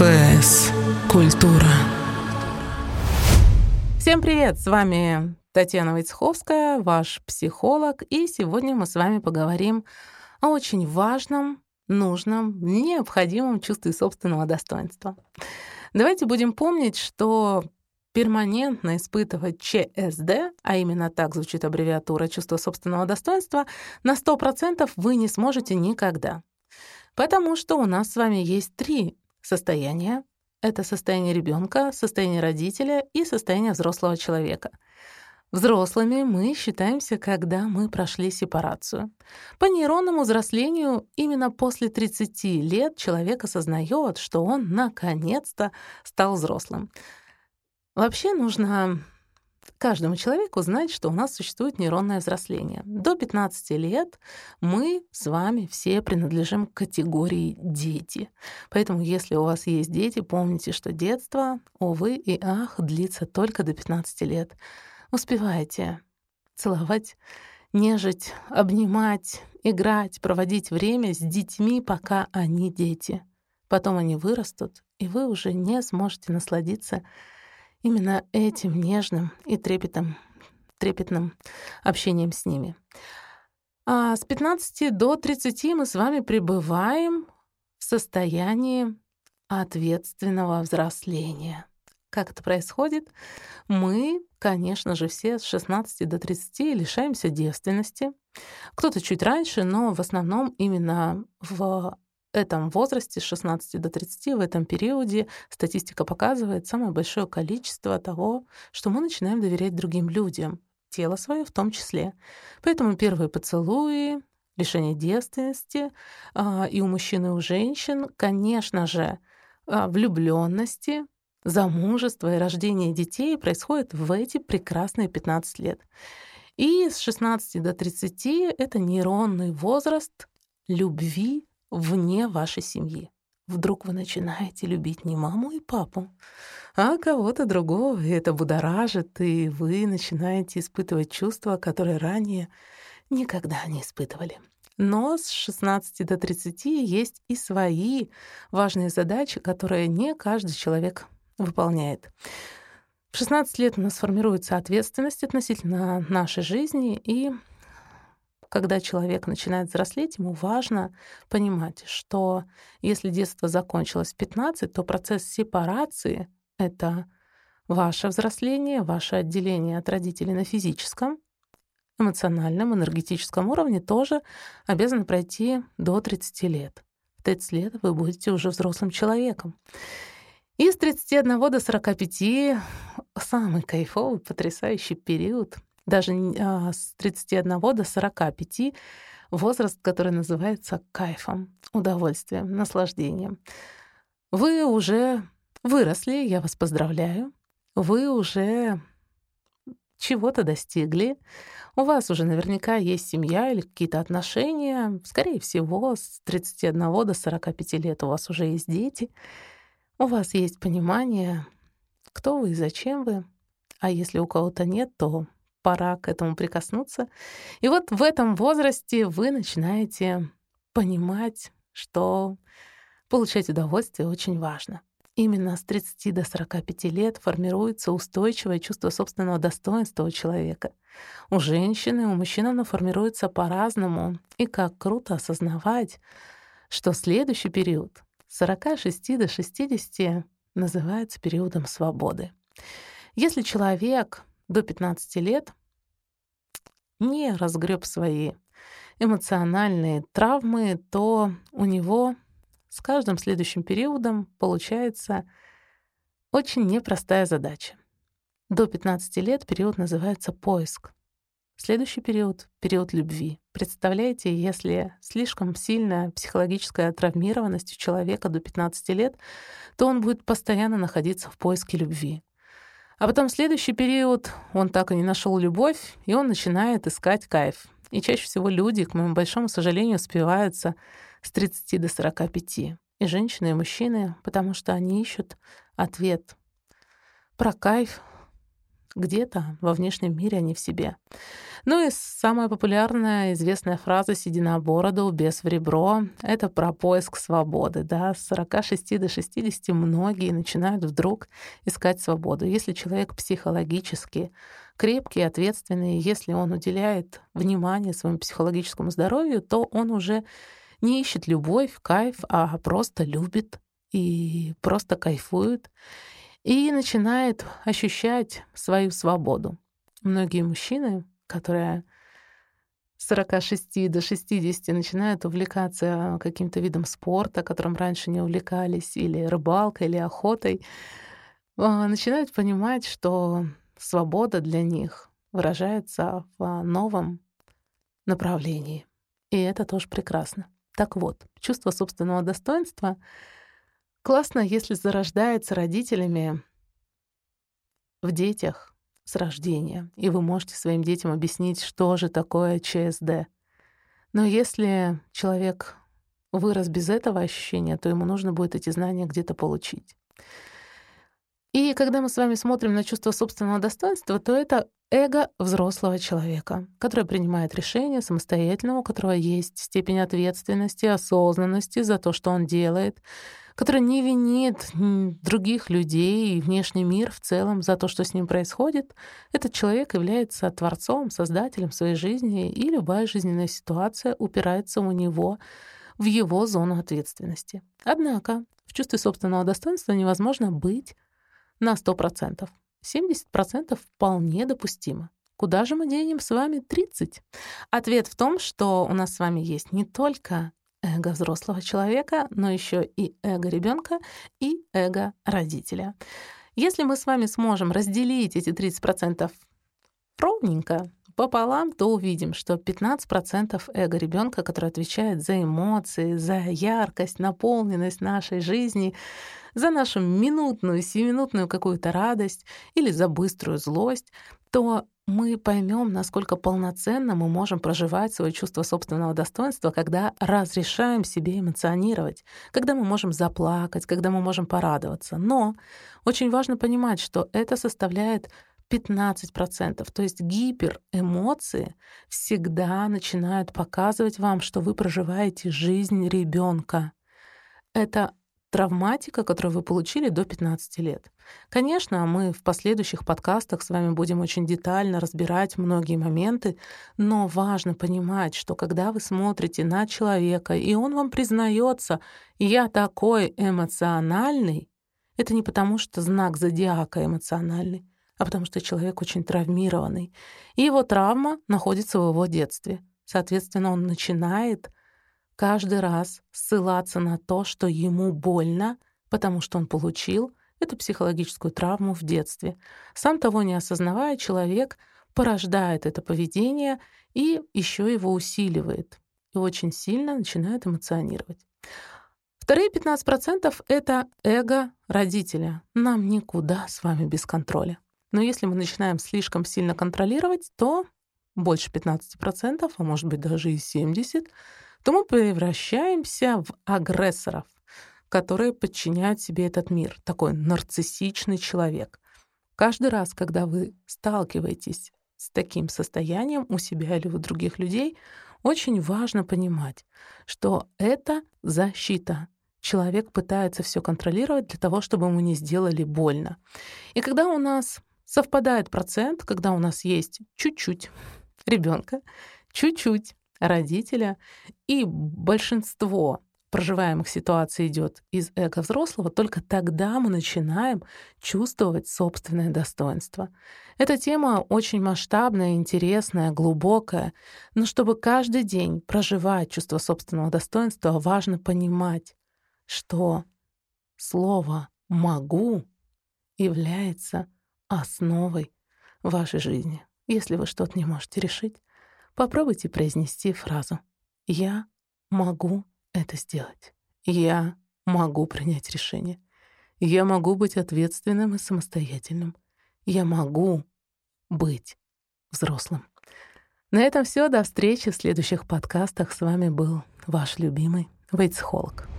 ФС. Культура. Всем привет! С вами Татьяна Войцеховская, ваш психолог, и сегодня мы с вами поговорим о очень важном, нужном, необходимом чувстве собственного достоинства. Давайте будем помнить, что перманентно испытывать ЧСД, а именно так звучит аббревиатура чувство собственного достоинства, на 100% вы не сможете никогда. Потому что у нас с вами есть три состояния. Это состояние ребенка, состояние родителя и состояние взрослого человека. Взрослыми мы считаемся, когда мы прошли сепарацию. По нейронному взрослению именно после 30 лет человек осознает, что он наконец-то стал взрослым. Вообще нужно каждому человеку знать, что у нас существует нейронное взросление. До 15 лет мы с вами все принадлежим к категории «дети». Поэтому если у вас есть дети, помните, что детство, увы и ах, длится только до 15 лет. Успевайте целовать, нежить, обнимать, играть, проводить время с детьми, пока они дети. Потом они вырастут, и вы уже не сможете насладиться именно этим нежным и трепетом, трепетным общением с ними. А с 15 до 30 мы с вами пребываем в состоянии ответственного взросления. Как это происходит? Мы, конечно же, все с 16 до 30 лишаемся девственности. Кто-то чуть раньше, но в основном именно в этом возрасте, с 16 до 30, в этом периоде статистика показывает самое большое количество того, что мы начинаем доверять другим людям, тело свое в том числе. Поэтому первые поцелуи, лишение девственности а, и у мужчин, и у женщин, конечно же, а, влюбленности, замужество и рождение детей происходит в эти прекрасные 15 лет. И с 16 до 30 — это нейронный возраст любви вне вашей семьи. Вдруг вы начинаете любить не маму и папу, а кого-то другого, и это будоражит, и вы начинаете испытывать чувства, которые ранее никогда не испытывали. Но с 16 до 30 есть и свои важные задачи, которые не каждый человек выполняет. В 16 лет у нас формируется ответственность относительно нашей жизни, и когда человек начинает взрослеть, ему важно понимать, что если детство закончилось в 15, то процесс сепарации — это ваше взросление, ваше отделение от родителей на физическом, эмоциональном, энергетическом уровне тоже обязано пройти до 30 лет. В 30 лет вы будете уже взрослым человеком. И с 31 до 45 самый кайфовый, потрясающий период — даже а, с 31 до 45 возраст, который называется кайфом, удовольствием, наслаждением. Вы уже выросли, я вас поздравляю. Вы уже чего-то достигли. У вас уже наверняка есть семья или какие-то отношения. Скорее всего, с 31 до 45 лет у вас уже есть дети. У вас есть понимание, кто вы и зачем вы. А если у кого-то нет, то пора к этому прикоснуться. И вот в этом возрасте вы начинаете понимать, что получать удовольствие очень важно. Именно с 30 до 45 лет формируется устойчивое чувство собственного достоинства у человека. У женщины, у мужчин оно формируется по-разному. И как круто осознавать, что следующий период с 46 до 60 называется периодом свободы. Если человек до 15 лет не разгреб свои эмоциональные травмы, то у него с каждым следующим периодом получается очень непростая задача. До 15 лет период называется поиск. Следующий период — период любви. Представляете, если слишком сильная психологическая травмированность у человека до 15 лет, то он будет постоянно находиться в поиске любви. А потом следующий период, он так и не нашел любовь, и он начинает искать кайф. И чаще всего люди, к моему большому сожалению, спиваются с 30 до 45. И женщины, и мужчины, потому что они ищут ответ про кайф Где-то во внешнем мире они в себе. Ну и самая популярная известная фраза «седина бороду, без в ребро» — это про поиск свободы. Да? С 46 до 60 многие начинают вдруг искать свободу. Если человек психологически крепкий, ответственный, если он уделяет внимание своему психологическому здоровью, то он уже не ищет любовь, кайф, а просто любит и просто кайфует и начинает ощущать свою свободу. Многие мужчины, которые с 46 до 60 начинают увлекаться каким-то видом спорта, которым раньше не увлекались, или рыбалкой, или охотой, а, начинают понимать, что свобода для них выражается в новом направлении. И это тоже прекрасно. Так вот, чувство собственного достоинства классно, если зарождается родителями в детях с рождения, и вы можете своим детям объяснить, что же такое ЧСД. Но если человек вырос без этого ощущения, то ему нужно будет эти знания где-то получить. И когда мы с вами смотрим на чувство собственного достоинства, то это эго взрослого человека, который принимает решения самостоятельно, у которого есть степень ответственности, осознанности за то, что он делает, который не винит других людей и внешний мир в целом за то, что с ним происходит. Этот человек является творцом, создателем своей жизни, и любая жизненная ситуация упирается у него в его зону ответственности. Однако в чувстве собственного достоинства невозможно быть на 100%. 70% вполне допустимо. Куда же мы денем с вами 30? Ответ в том, что у нас с вами есть не только эго взрослого человека, но еще и эго ребенка и эго родителя. Если мы с вами сможем разделить эти 30% ровненько, пополам, то увидим, что 15% эго ребенка, который отвечает за эмоции, за яркость, наполненность нашей жизни, за нашу минутную, сиюминутную какую-то радость или за быструю злость, то мы поймем, насколько полноценно мы можем проживать свое чувство собственного достоинства, когда разрешаем себе эмоционировать, когда мы можем заплакать, когда мы можем порадоваться. Но очень важно понимать, что это составляет 15%. То есть гиперэмоции всегда начинают показывать вам, что вы проживаете жизнь ребенка. Это травматика, которую вы получили до 15 лет. Конечно, мы в последующих подкастах с вами будем очень детально разбирать многие моменты, но важно понимать, что когда вы смотрите на человека, и он вам признается, «я такой эмоциональный», это не потому, что знак зодиака эмоциональный, а потому что человек очень травмированный. И его травма находится в его детстве. Соответственно, он начинает каждый раз ссылаться на то, что ему больно, потому что он получил эту психологическую травму в детстве. Сам того не осознавая, человек порождает это поведение и еще его усиливает. И очень сильно начинает эмоционировать. Вторые 15% — это эго родителя. Нам никуда с вами без контроля. Но если мы начинаем слишком сильно контролировать, то больше 15%, а может быть даже и 70%, то мы превращаемся в агрессоров, которые подчиняют себе этот мир, такой нарциссичный человек. Каждый раз, когда вы сталкиваетесь с таким состоянием у себя или у других людей, очень важно понимать, что это защита. Человек пытается все контролировать для того, чтобы ему не сделали больно. И когда у нас совпадает процент, когда у нас есть чуть-чуть ребенка, чуть-чуть родителя, и большинство проживаемых ситуаций идет из эго взрослого, только тогда мы начинаем чувствовать собственное достоинство. Эта тема очень масштабная, интересная, глубокая, но чтобы каждый день проживать чувство собственного достоинства, важно понимать, что слово «могу» является основой вашей жизни. Если вы что-то не можете решить, Попробуйте произнести фразу «Я могу это сделать». «Я могу принять решение». «Я могу быть ответственным и самостоятельным». «Я могу быть взрослым». На этом все. До встречи в следующих подкастах. С вами был ваш любимый Вейтсхолк.